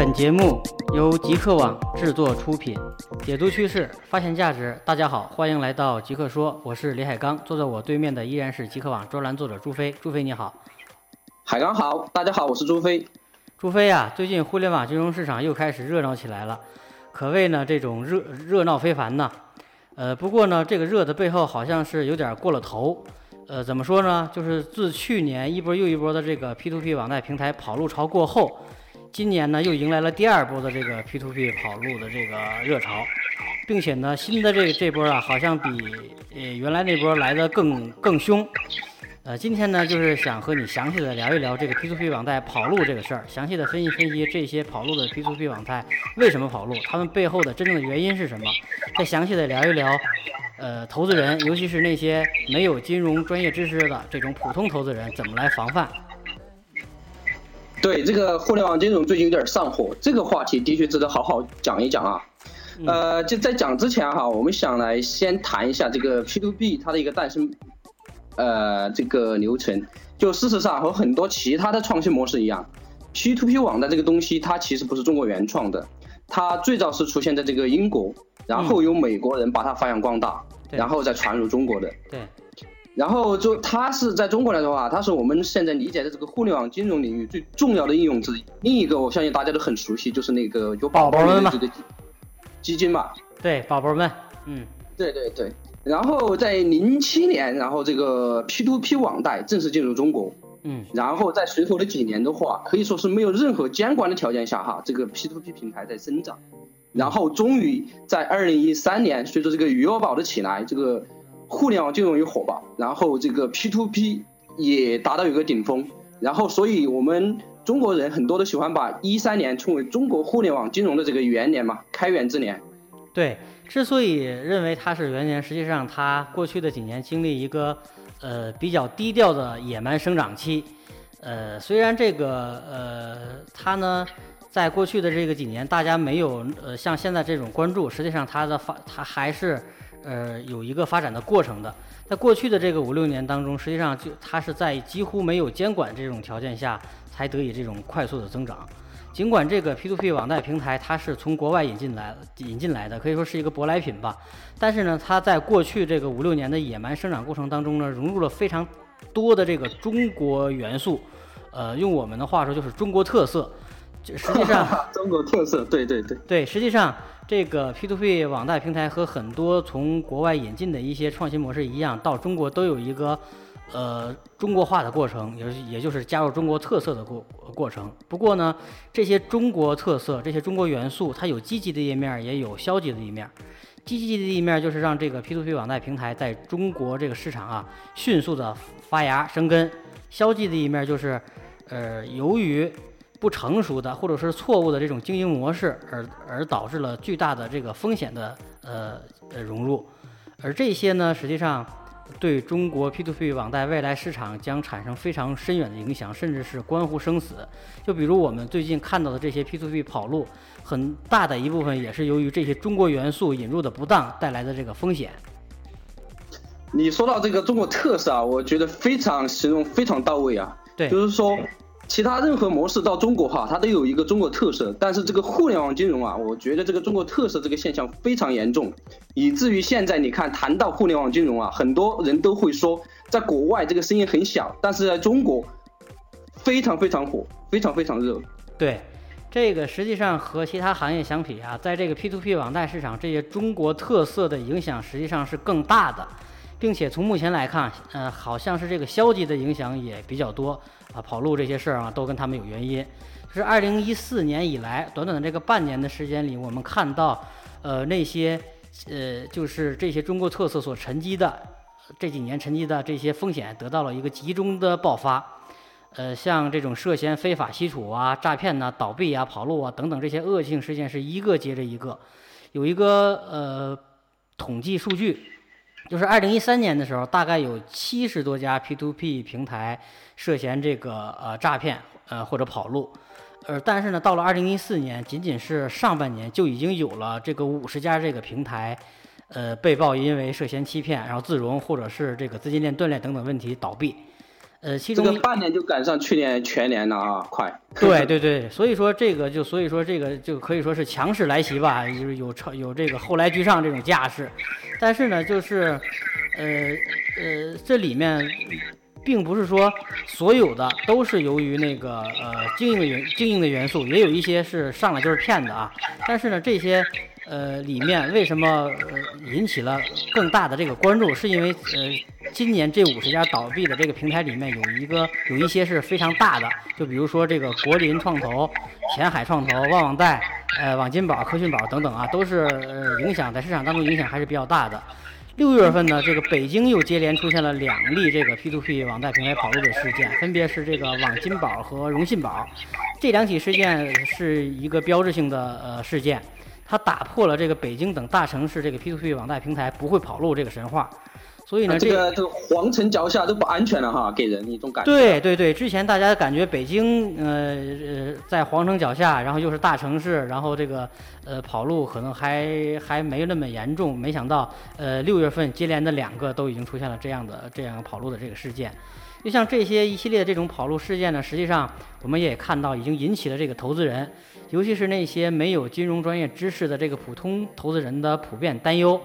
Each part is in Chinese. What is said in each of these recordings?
本节目由极客网制作出品，解读趋势，发现价值。大家好，欢迎来到极客说，我是李海刚，坐在我对面的依然是极客网专栏作者朱飞。朱飞你好，海刚好，大家好，我是朱飞。朱飞呀，最近互联网金融市场又开始热闹起来了，可谓呢这种热热闹非凡呐。呃，不过呢，这个热的背后好像是有点过了头。呃，怎么说呢？就是自去年一波又一波的这个 P2P 网贷平台跑路潮过后，今年呢又迎来了第二波的这个 P2P 跑路的这个热潮，并且呢新的这这波啊，好像比呃原来那波来的更更凶。呃，今天呢就是想和你详细的聊一聊这个 P2P 网贷跑路这个事儿，详细的分析分析这些跑路的 P2P 网贷为什么跑路，他们背后的真正的原因是什么，再详细的聊一聊。呃，投资人，尤其是那些没有金融专业知识的这种普通投资人，怎么来防范？对这个互联网金融最近有点上火，这个话题的确值得好好讲一讲啊。呃，就在讲之前哈，我们想来先谈一下这个 P to B 它的一个诞生，呃，这个流程。就事实上和很多其他的创新模式一样，P to P 网的这个东西它其实不是中国原创的，它最早是出现在这个英国。然后由美国人把它发扬光大，然后再传入中国的。对。然后就它是在中国来说话，它是我们现在理解的这个互联网金融领域最重要的应用之一。另一个我相信大家都很熟悉，就是那个有宝宝们这个基金嘛。对，宝宝们。嗯，对对对。然后在零七年，然后这个 P2P 网贷正式进入中国。嗯。然后在随后的几年的话，可以说是没有任何监管的条件下，哈，这个 P2P 平台在生长。然后终于在二零一三年，随着这个余额宝的起来，这个互联网金融也火爆，然后这个 P to P 也达到一个顶峰。然后，所以我们中国人很多都喜欢把一三年称为中国互联网金融的这个元年嘛，开元之年。对，之所以认为它是元年，实际上它过去的几年经历一个呃比较低调的野蛮生长期。呃，虽然这个呃它呢。在过去的这个几年，大家没有呃像现在这种关注，实际上它的发它还是呃有一个发展的过程的。在过去的这个五六年当中，实际上就它是在几乎没有监管这种条件下，才得以这种快速的增长。尽管这个 P2P 网贷平台它是从国外引进来引进来的，可以说是一个舶来品吧。但是呢，它在过去这个五六年的野蛮生长过程当中呢，融入了非常多的这个中国元素，呃，用我们的话说就是中国特色。实际上，中国特色，对对对对，实际上这个 P2P 网贷平台和很多从国外引进的一些创新模式一样，到中国都有一个呃中国化的过程，也也就是加入中国特色的过过程。不过呢，这些中国特色、这些中国元素，它有积极的一面，也有消极的一面。积极的一面就是让这个 P2P 网贷平台在中国这个市场啊迅速的发芽生根。消极的一面就是，呃，由于不成熟的或者是错误的这种经营模式，而而导致了巨大的这个风险的呃呃融入，而这些呢，实际上对中国 P2P 网贷未来市场将产生非常深远的影响，甚至是关乎生死。就比如我们最近看到的这些 P2P 跑路，很大的一部分也是由于这些中国元素引入的不当带来的这个风险。你说到这个中国特色啊，我觉得非常形容非常到位啊，对，就是说。其他任何模式到中国哈，它都有一个中国特色，但是这个互联网金融啊，我觉得这个中国特色这个现象非常严重，以至于现在你看谈到互联网金融啊，很多人都会说，在国外这个声音很小，但是在中国非常非常火，非常非常热。对，这个实际上和其他行业相比啊，在这个 P to P 网贷市场，这些中国特色的影响实际上是更大的，并且从目前来看，呃，好像是这个消极的影响也比较多。啊，跑路这些事儿啊，都跟他们有原因。就是二零一四年以来，短短的这个半年的时间里，我们看到，呃，那些，呃，就是这些中国特色所沉积的这几年沉积的这些风险，得到了一个集中的爆发。呃，像这种涉嫌非法吸储啊、诈骗呐、倒闭啊、跑路啊等等这些恶性事件，是一个接着一个。有一个呃统计数据。就是二零一三年的时候，大概有七十多家 P2P 平台涉嫌这个呃诈骗呃或者跑路，呃，但是呢，到了二零一四年，仅仅是上半年就已经有了这个五十家这个平台，呃，被曝因为涉嫌欺骗，然后自融或者是这个资金链断裂等等问题倒闭，呃，其中半年就赶上去年全年了啊，快。对对对，所以说这个就所以说这个就可以说是强势来袭吧，就是有超有这个后来居上这种架势。但是呢，就是呃呃，这里面并不是说所有的都是由于那个呃经营的元经营的元素，也有一些是上来就是骗的啊。但是呢，这些。呃，里面为什么呃引起了更大的这个关注？是因为呃，今年这五十家倒闭的这个平台里面有一个有一些是非常大的，就比如说这个国林创投、前海创投、旺旺贷、呃网金宝、科讯宝等等啊，都是呃影响在市场当中影响还是比较大的。六月份呢，这个北京又接连出现了两例这个 P2P 网贷平台跑路的事件，分别是这个网金宝和融信宝，这两起事件是一个标志性的呃事件。它打破了这个北京等大城市这个 P2P 网贷平台不会跑路这个神话，所以呢，这个这个皇城脚下都不安全了哈，给人一种感觉。对对对，之前大家感觉北京呃呃在皇城脚下，然后又是大城市，然后这个呃跑路可能还还没那么严重，没想到呃六月份接连的两个都已经出现了这样的这样跑路的这个事件。就像这些一系列这种跑路事件呢，实际上我们也看到已经引起了这个投资人。尤其是那些没有金融专业知识的这个普通投资人的普遍担忧，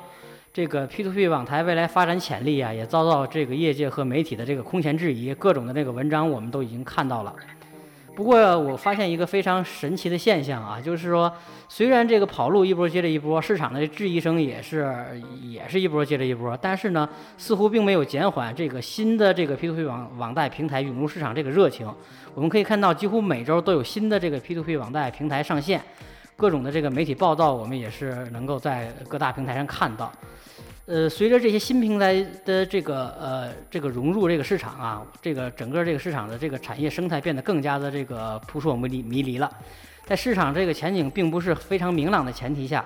这个 P2P 网台未来发展潜力啊，也遭到这个业界和媒体的这个空前质疑，各种的这个文章我们都已经看到了。不过我发现一个非常神奇的现象啊，就是说，虽然这个跑路一波接着一波，市场的质疑声也是也是一波接着一波，但是呢，似乎并没有减缓这个新的这个 P2P 网网贷平台涌入市场这个热情。我们可以看到，几乎每周都有新的这个 P2P 网贷平台上线，各种的这个媒体报道，我们也是能够在各大平台上看到。呃，随着这些新平台的这个呃这个融入这个市场啊，这个整个这个市场的这个产业生态变得更加的这个扑朔迷离迷离了。在市场这个前景并不是非常明朗的前提下，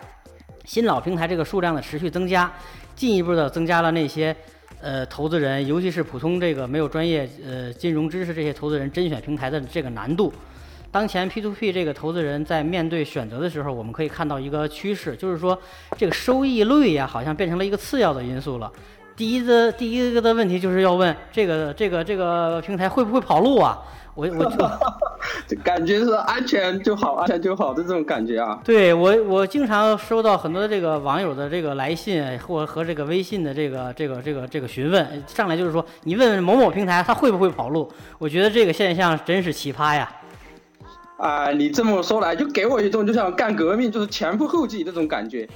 新老平台这个数量的持续增加，进一步的增加了那些呃投资人，尤其是普通这个没有专业呃金融知识这些投资人甄选平台的这个难度。当前 P2P 这个投资人在面对选择的时候，我们可以看到一个趋势，就是说这个收益率呀，好像变成了一个次要的因素了。第一的第一个的问题就是要问这个这个这个平台会不会跑路啊？我我 就感觉是安全就好，安全就好的这种感觉啊。对我我经常收到很多这个网友的这个来信或和这个微信的这个这个这个这个询问，上来就是说你问问某某平台它会不会跑路？我觉得这个现象真是奇葩呀。啊，你这么说来，就给我一种就像干革命，就是前赴后继这种感觉。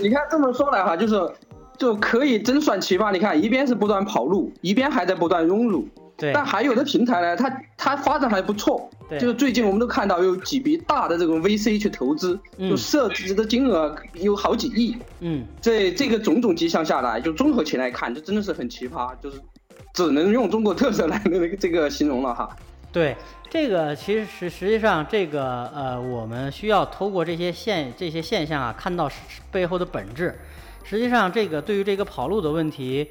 你看这么说来哈，就是就可以真算奇葩。你看，一边是不断跑路，一边还在不断涌入。对。但还有的平台呢，它它发展还不错。对。就是最近我们都看到有几笔大的这种 VC 去投资，就涉及的金额有好几亿。嗯。这这个种种迹象下来，就综合起来看，就真的是很奇葩，就是只能用中国特色来那 个这个形容了哈。对。这个其实实实际上，这个呃，我们需要透过这些现这些现象啊，看到背后的本质。实际上，这个对于这个跑路的问题，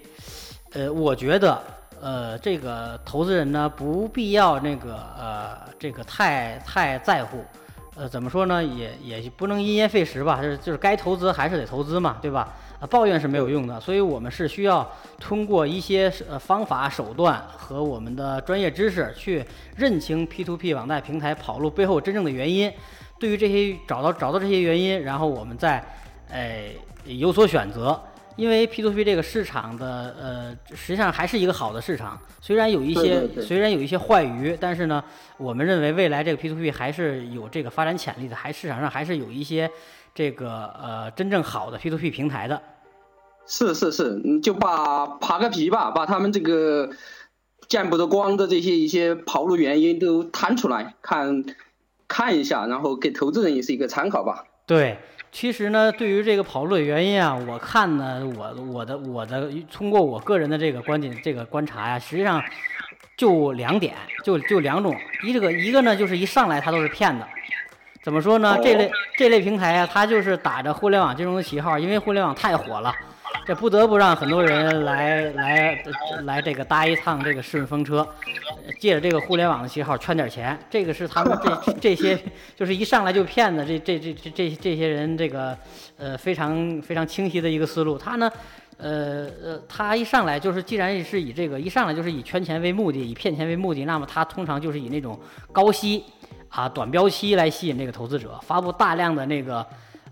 呃，我觉得呃，这个投资人呢，不必要那个呃，这个太太在乎。呃，怎么说呢？也也不能因噎废食吧，就是就是该投资还是得投资嘛，对吧？啊，抱怨是没有用的，所以我们是需要通过一些呃方法手段和我们的专业知识去认清 P2P 网贷平台跑路背后真正的原因。对于这些找到找到这些原因，然后我们再哎有所选择。因为 P2P 这个市场的呃实际上还是一个好的市场，虽然有一些虽然有一些坏鱼，但是呢，我们认为未来这个 P2P 还是有这个发展潜力的，还市场上还是有一些。这个呃，真正好的 P2P 平台的，是是是，就把扒个皮吧，把他们这个见不得光的这些一些跑路原因都摊出来看，看一下，然后给投资人也是一个参考吧。对，其实呢，对于这个跑路的原因啊，我看呢，我我的我的通过我个人的这个观点这个观察呀，实际上就两点，就就两种，一这个一个呢，就是一上来他都是骗子。怎么说呢？这类这类平台啊，它就是打着互联网金融的旗号，因为互联网太火了，这不得不让很多人来来来这个搭一趟这个顺风车，借着这个互联网的旗号圈点钱。这个是他们这 这些就是一上来就骗的这这这这这这些人这个呃非常非常清晰的一个思路。他呢呃呃，他一上来就是，既然是以这个一上来就是以圈钱为目的，以骗钱为目的，那么他通常就是以那种高息啊、短标期来吸引这个投资者，发布大量的那个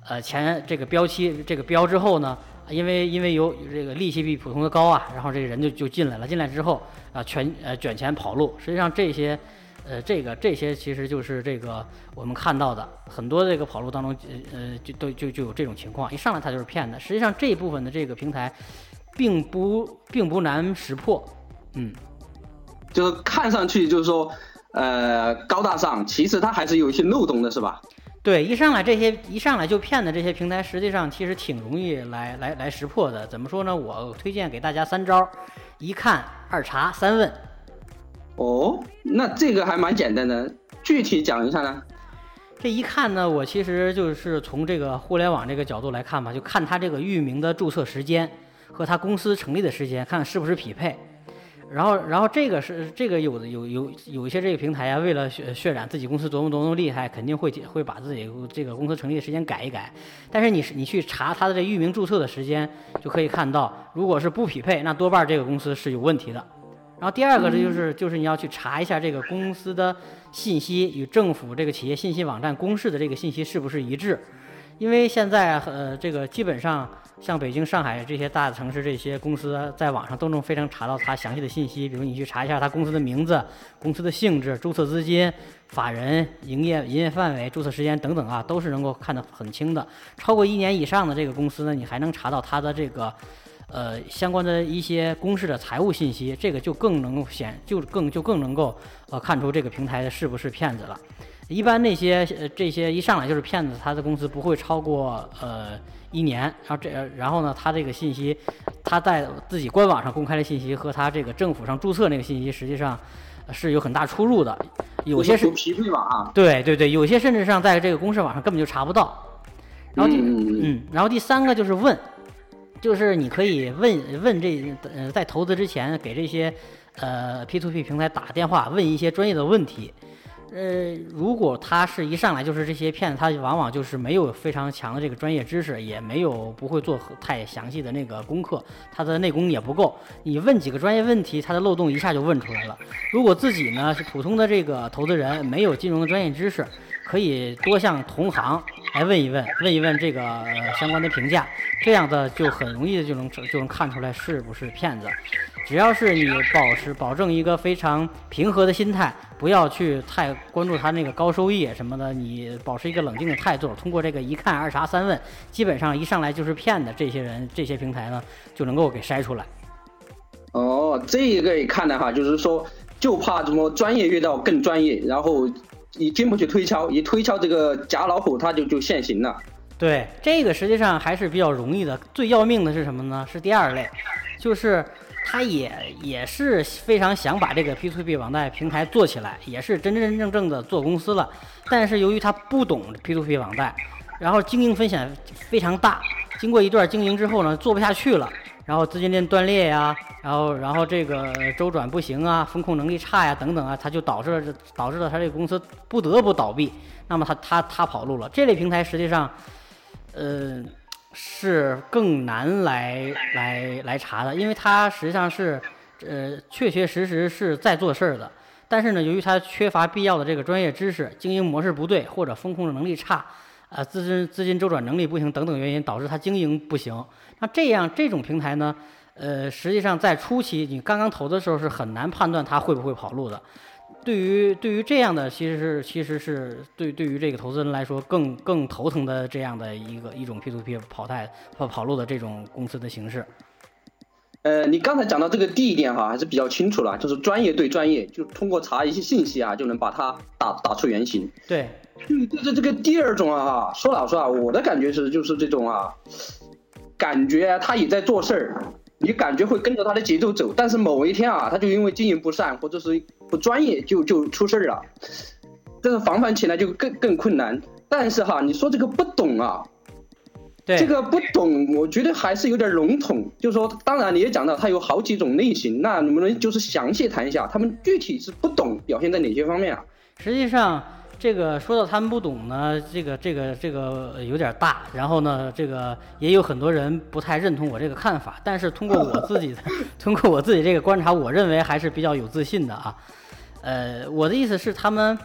呃钱这个标期这个标之后呢，因为因为有这个利息比普通的高啊，然后这个人就就进来了，进来之后啊，全呃卷钱跑路，实际上这些。呃，这个这些其实就是这个我们看到的很多这个跑路当中，呃呃，就都就就有这种情况，一上来他就是骗的。实际上这一部分的这个平台，并不并不难识破，嗯，就是看上去就是说，呃，高大上，其实它还是有一些漏洞的，是吧？对，一上来这些一上来就骗的这些平台，实际上其实挺容易来来来识破的。怎么说呢？我推荐给大家三招：一看、二查、三问。哦，那这个还蛮简单的，具体讲一下呢？这一看呢，我其实就是从这个互联网这个角度来看吧，就看他这个域名的注册时间和他公司成立的时间，看看是不是匹配。然后，然后这个是这个有的有有有一些这个平台啊，为了渲渲染自己公司多么多么厉害，肯定会会把自己这个公司成立的时间改一改。但是你是你去查它的这域名注册的时间，就可以看到，如果是不匹配，那多半这个公司是有问题的。然后第二个，这就是就是你要去查一下这个公司的信息与政府这个企业信息网站公示的这个信息是不是一致，因为现在呃这个基本上像北京、上海这些大城市这些公司在网上都能非常查到它详细的信息，比如你去查一下它公司的名字、公司的性质、注册资金、法人、营业营业范围、注册时间等等啊，都是能够看得很清的。超过一年以上的这个公司呢，你还能查到它的这个。呃，相关的一些公示的财务信息，这个就更能够显，就更就更能够呃看出这个平台的是不是骗子了。一般那些呃这些一上来就是骗子，他的公司不会超过呃一年。然后这然后呢，他这个信息，他在自己官网上公开的信息和他这个政府上注册那个信息，实际上是有很大出入的。有些是匹配吧？对对对，有些甚至上在这个公示网上根本就查不到。然后第嗯，然后第三个就是问。就是你可以问问这呃，在投资之前给这些呃 P to P 平台打电话问一些专业的问题，呃，如果他是一上来就是这些骗子，他往往就是没有非常强的这个专业知识，也没有不会做太详细的那个功课，他的内功也不够。你问几个专业问题，他的漏洞一下就问出来了。如果自己呢是普通的这个投资人，没有金融的专业知识。可以多向同行来问一问，问一问这个相关的评价，这样的就很容易的就能就能看出来是不是骗子。只要是你保持保证一个非常平和的心态，不要去太关注他那个高收益什么的，你保持一个冷静的态度，通过这个一看二查三问，基本上一上来就是骗的这些人这些平台呢就能够给筛出来。哦，这个也看的哈，就是说就怕什么专业越到更专业，然后。你经不起推敲，一推敲这个假老虎，它就就现形了。对，这个实际上还是比较容易的。最要命的是什么呢？是第二类，就是他也也是非常想把这个 P to P 网贷平台做起来，也是真真正正的做公司了。但是由于他不懂 P to P 网贷，然后经营风险非常大，经过一段经营之后呢，做不下去了。然后资金链断裂呀，然后然后这个周转不行啊，风控能力差呀，等等啊，它就导致了导致了它这个公司不得不倒闭。那么它它它跑路了。这类平台实际上，呃，是更难来来来查的，因为它实际上是呃确确实实是在做事儿的。但是呢，由于它缺乏必要的这个专业知识，经营模式不对，或者风控能力差。啊，资金资金周转能力不行等等原因导致它经营不行。那这样这种平台呢，呃，实际上在初期你刚刚投的时候是很难判断它会不会跑路的。对于对于这样的，其实是其实是对对于这个投资人来说更更头疼的这样的一个一种 P to P 跑贷跑跑路的这种公司的形式。呃，你刚才讲到这个第一点哈，还是比较清楚了，就是专业对专业，就通过查一些信息啊，就能把它打打出原形。对。嗯，这这个第二种啊哈，说老实话，我的感觉是就是这种啊，感觉他也在做事儿，你感觉会跟着他的节奏走，但是某一天啊，他就因为经营不善或者是不专业，就就出事儿了，这个防范起来就更更困难。但是哈，你说这个不懂啊，对，这个不懂，我觉得还是有点笼统。就是说，当然你也讲到他有好几种类型，那能不能就是详细谈一下，他们具体是不懂表现在哪些方面啊？实际上。这个说到他们不懂呢，这个这个这个有点大，然后呢，这个也有很多人不太认同我这个看法，但是通过我自己的，通过我自己这个观察，我认为还是比较有自信的啊。呃，我的意思是他们，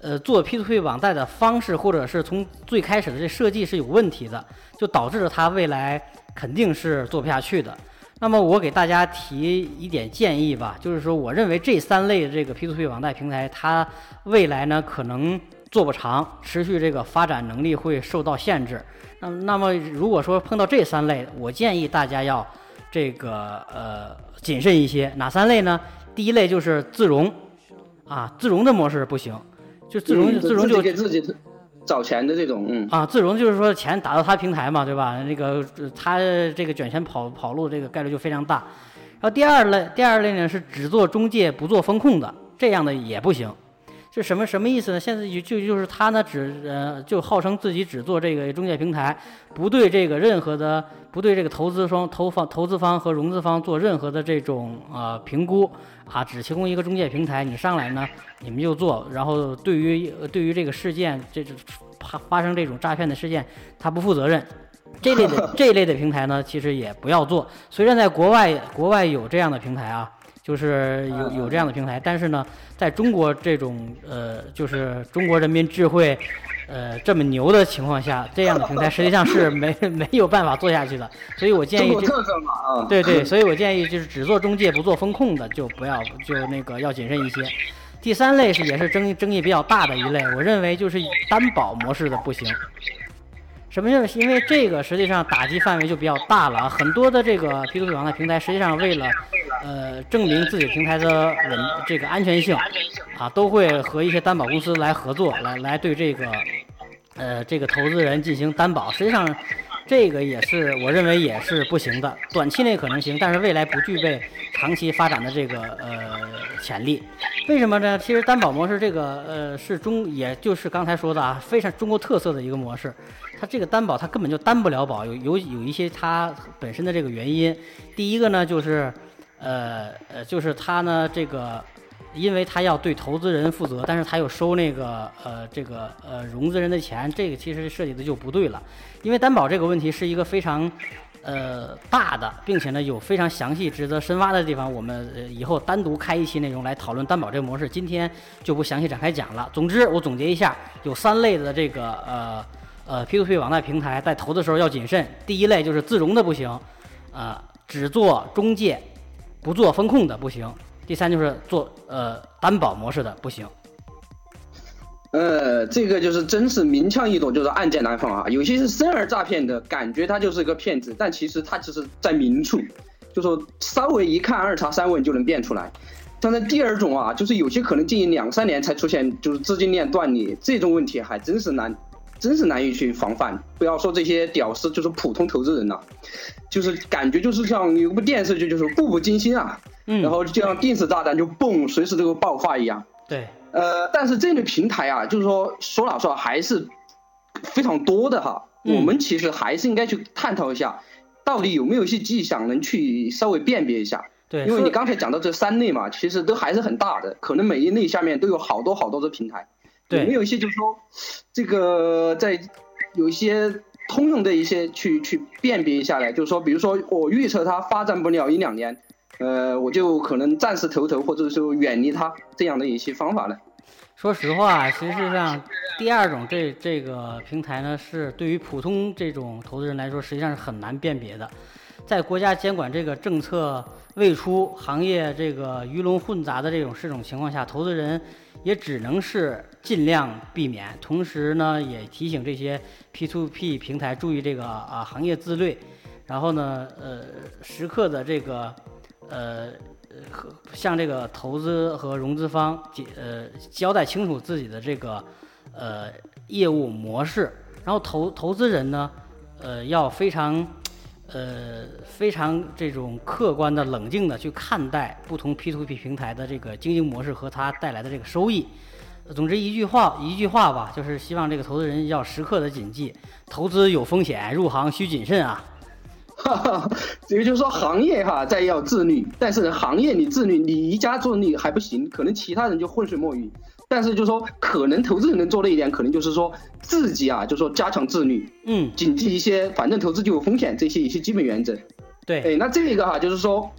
呃，做 P2P 网贷的方式，或者是从最开始的这设计是有问题的，就导致了他未来肯定是做不下去的。那么我给大家提一点建议吧，就是说，我认为这三类这个 P2P 网贷平台，它未来呢可能做不长，持续这个发展能力会受到限制。那那么如果说碰到这三类，我建议大家要这个呃谨慎一些。哪三类呢？第一类就是自融，啊，自融的模式不行，就自融自融就给自己。找钱的这种，嗯啊，自融就是说钱打到他平台嘛，对吧？那个他这个卷钱跑跑路这个概率就非常大。然后第二类，第二类呢是只做中介不做风控的，这样的也不行。是什么什么意思呢？现在就就就是他呢只呃就号称自己只做这个中介平台，不对这个任何的不对这个投资方投方投资方和融资方做任何的这种呃评估啊，只提供一个中介平台，你上来呢你们就做，然后对于对于这个事件这发发生这种诈骗的事件，他不负责任。这类的 这一类的平台呢，其实也不要做。虽然在国外国外有这样的平台啊。就是有有这样的平台，但是呢，在中国这种呃，就是中国人民智慧，呃这么牛的情况下，这样的平台实际上是没 没有办法做下去的。所以我建议，对对，所以我建议就是只做中介不做风控的，就不要就那个要谨慎一些。第三类是也是争议争议比较大的一类，我认为就是担保模式的不行。什么是？因为这个实际上打击范围就比较大了啊，很多的这个 P2P 网贷平台实际上为了。呃，证明自己平台的稳这个安全性，啊，都会和一些担保公司来合作，来来对这个，呃，这个投资人进行担保。实际上，这个也是我认为也是不行的。短期内可能行，但是未来不具备长期发展的这个呃潜力。为什么呢？其实担保模式这个呃是中，也就是刚才说的啊，非常中国特色的一个模式。它这个担保它根本就担不了保，有有有一些它本身的这个原因。第一个呢就是。呃呃，就是它呢，这个，因为他要对投资人负责，但是他又收那个呃这个呃融资人的钱，这个其实设计的就不对了。因为担保这个问题是一个非常呃大的，并且呢有非常详细、值得深挖的地方。我们以后单独开一期内容来讨论担保这个模式，今天就不详细展开讲了。总之，我总结一下，有三类的这个呃呃 P2P 网贷平台在投的时候要谨慎。第一类就是自融的不行，呃，只做中介。不做风控的不行，第三就是做呃担保模式的不行。呃，这个就是真是明枪易躲，就是暗箭难防啊。有些是生而诈骗的感觉，他就是一个骗子，但其实他只是在明处，就说稍微一看二查三问就能辨出来。但是第二种啊，就是有些可能经营两三年才出现，就是资金链断裂这种问题，还真是难。真是难以去防范，不要说这些屌丝，就是普通投资人呐，就是感觉就是像有部电视剧，就是步步惊心啊，嗯，然后就像定时炸弹就嘣，随时都会爆发一样。对，呃，但是这类平台啊，就是说说老实话还是非常多的哈，我们其实还是应该去探讨一下，到底有没有一些迹象能去稍微辨别一下。对，因为你刚才讲到这三类嘛，其实都还是很大的，可能每一类下面都有好多好多的平台。对有没有一些就是说，这个在有一些通用的一些去去辨别一下来，就是说，比如说我预测它发展不了一两年，呃，我就可能暂时投投，或者说远离它这样的一些方法呢？说实话，实际上第二种这这个平台呢，是对于普通这种投资人来说，实际上是很难辨别的。在国家监管这个政策未出、行业这个鱼龙混杂的这种这种情况下，投资人。也只能是尽量避免，同时呢，也提醒这些 P2P 平台注意这个啊行业自律，然后呢，呃，时刻的这个呃和向这个投资和融资方解呃交代清楚自己的这个呃业务模式，然后投投资人呢，呃要非常。呃，非常这种客观的、冷静的去看待不同 P to P 平台的这个经营模式和它带来的这个收益。总之一句话，一句话吧，就是希望这个投资人要时刻的谨记：投资有风险，入行需谨慎啊。也就是说，行业哈在要自律，但是行业你自律，你一家自律还不行，可能其他人就浑水摸鱼。但是就是说，可能投资人能做的一点，可能就是说自己啊，就是说加强自律，嗯，谨记一些，反正投资就有风险这些一些基本原则。对，哎，那这一个哈，就是说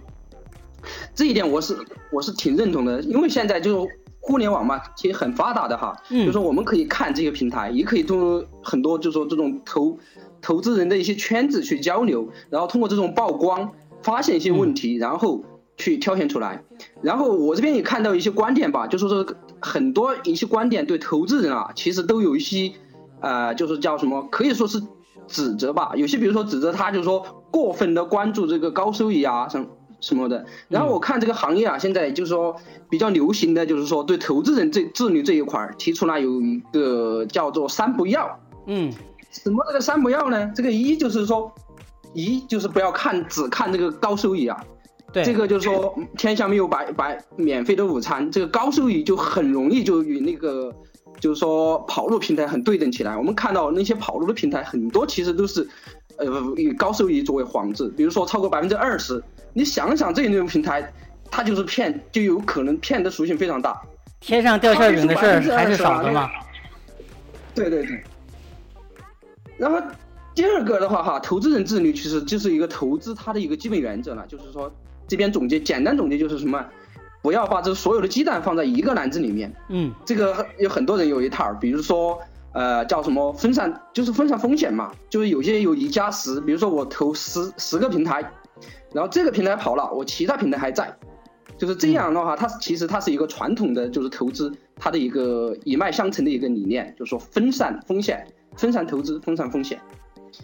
这一点我是我是挺认同的，因为现在就互联网嘛，其实很发达的哈，嗯就说我们可以看这些平台，也可以通过很多就是说这种投投资人的一些圈子去交流，然后通过这种曝光发现一些问题，然后去挑选出来。然后我这边也看到一些观点吧，就是说很多一些观点对投资人啊，其实都有一些呃，就是叫什么，可以说是指责吧。有些比如说指责他，就是说过分的关注这个高收益啊，什么什么的。然后我看这个行业啊，现在就是说比较流行的就是说对投资人这自律这一块儿提出了有一个叫做三不要。嗯什么这个三不要呢？这个一就是说，一就是不要看只看这个高收益啊，对，这个就是说天下没有白白免费的午餐，这个高收益就很容易就与那个就是说跑路平台很对等起来。我们看到那些跑路的平台很多其实都是呃以高收益作为幌子，比如说超过百分之二十，你想想这种平台，它就是骗，就有可能骗的属性非常大。天上掉馅饼的事儿还是少的嘛。对对对。然后第二个的话哈，投资人自律其实就是一个投资它的一个基本原则了，就是说这边总结简单总结就是什么，不要把这所有的鸡蛋放在一个篮子里面。嗯这个有很多人有一套，比如说呃叫什么分散，就是分散风险嘛，就是有些有一加十，比如说我投十十个平台，然后这个平台跑了，我其他平台还在，就是这样的话，它其实它是一个传统的就是投资它的一个一脉相承的一个理念，就是说分散风险，分散投资，分散风险。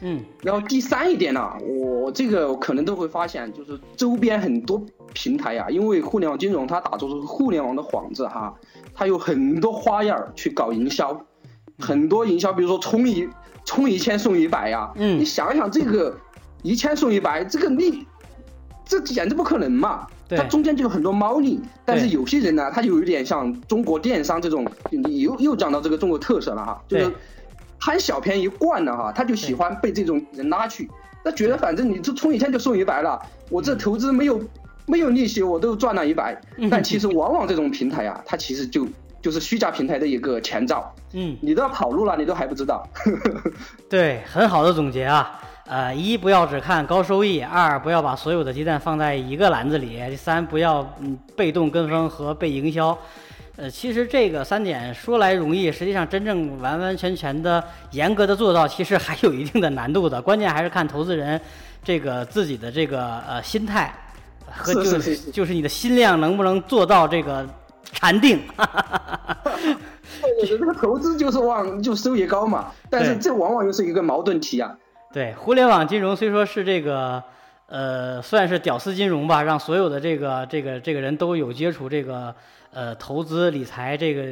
嗯然后第三一点呢、我这个可能都会发现，就是周边很多平台呀、因为互联网金融它打着是互联网的幌子哈，它有很多花样儿去搞营销，很多营销，比如说充一充一千送一百呀，嗯。你想想这个一千送一百，这个利，这简直不可能嘛！对。它中间就有很多猫腻，但是有些人呢，他就有一点像中国电商这种，你又又讲到这个中国特色了哈，就是贪小便宜惯了哈，他就喜欢被这种人拉去，他觉得反正你这充一千就送一百了，我这投资没有没有利息，我都赚了一百嗯，但其实往往这种平台啊，它其实就就是虚假平台的一个前兆，嗯，你都要跑路了，你都还不知道。对，很好的总结啊。呃，一不要只看高收益，二不要把所有的鸡蛋放在一个篮子里，三不要嗯被动跟风和被营销。呃，其实这个三点说来容易，实际上真正完完全全的严格的做到，其实还有一定的难度的。关键还是看投资人这个自己的这个呃心态和是就是就是你的心量能不能做到这个禅定。这个投资就是往就收益高嘛，但是这往往又是一个矛盾体啊。对，互联网金融虽说是这个，呃，算是屌丝金融吧，让所有的这个这个这个人都有接触这个呃投资理财这个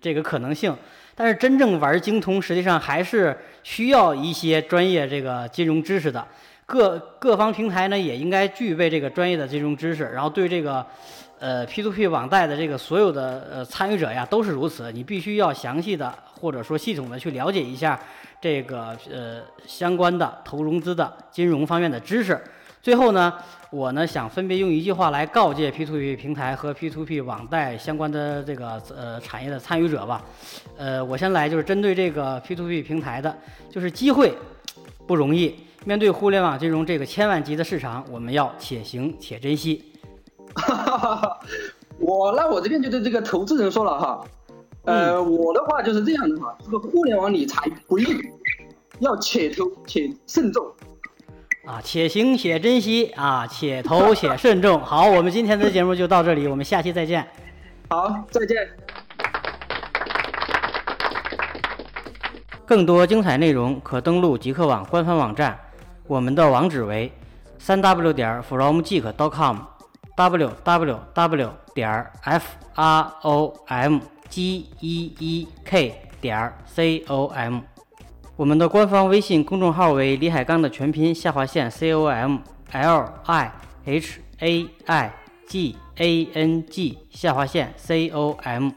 这个可能性，但是真正玩精通，实际上还是需要一些专业这个金融知识的。各各方平台呢也应该具备这个专业的金融知识，然后对这个呃 P2P 网贷的这个所有的呃参与者呀都是如此，你必须要详细的或者说系统的去了解一下这个呃相关的投融资的金融方面的知识。最后呢，我呢想分别用一句话来告诫 P2P 平台和 P2P 网贷相关的这个呃产业的参与者吧。呃，我先来就是针对这个 P2P 平台的，就是机会不容易。面对互联网金融这个千万级的市场，我们要且行且珍惜。我那我这边就对这个投资人说了哈，呃，我的话就是这样的哈，这个互联网理财不易，要且投且慎重。啊，且行且珍惜啊，且投且慎重。好，我们今天的节目就到这里，我们下期再见。好，再见。更多精彩内容可登录极客网官方网站，我们的网址为三 w 点 w w w 点 f r o m g e e k 点 c o m。我们的官方微信公众号为李海刚的全拼下划线 c o m l i h a i g a n g 下划线 c o m。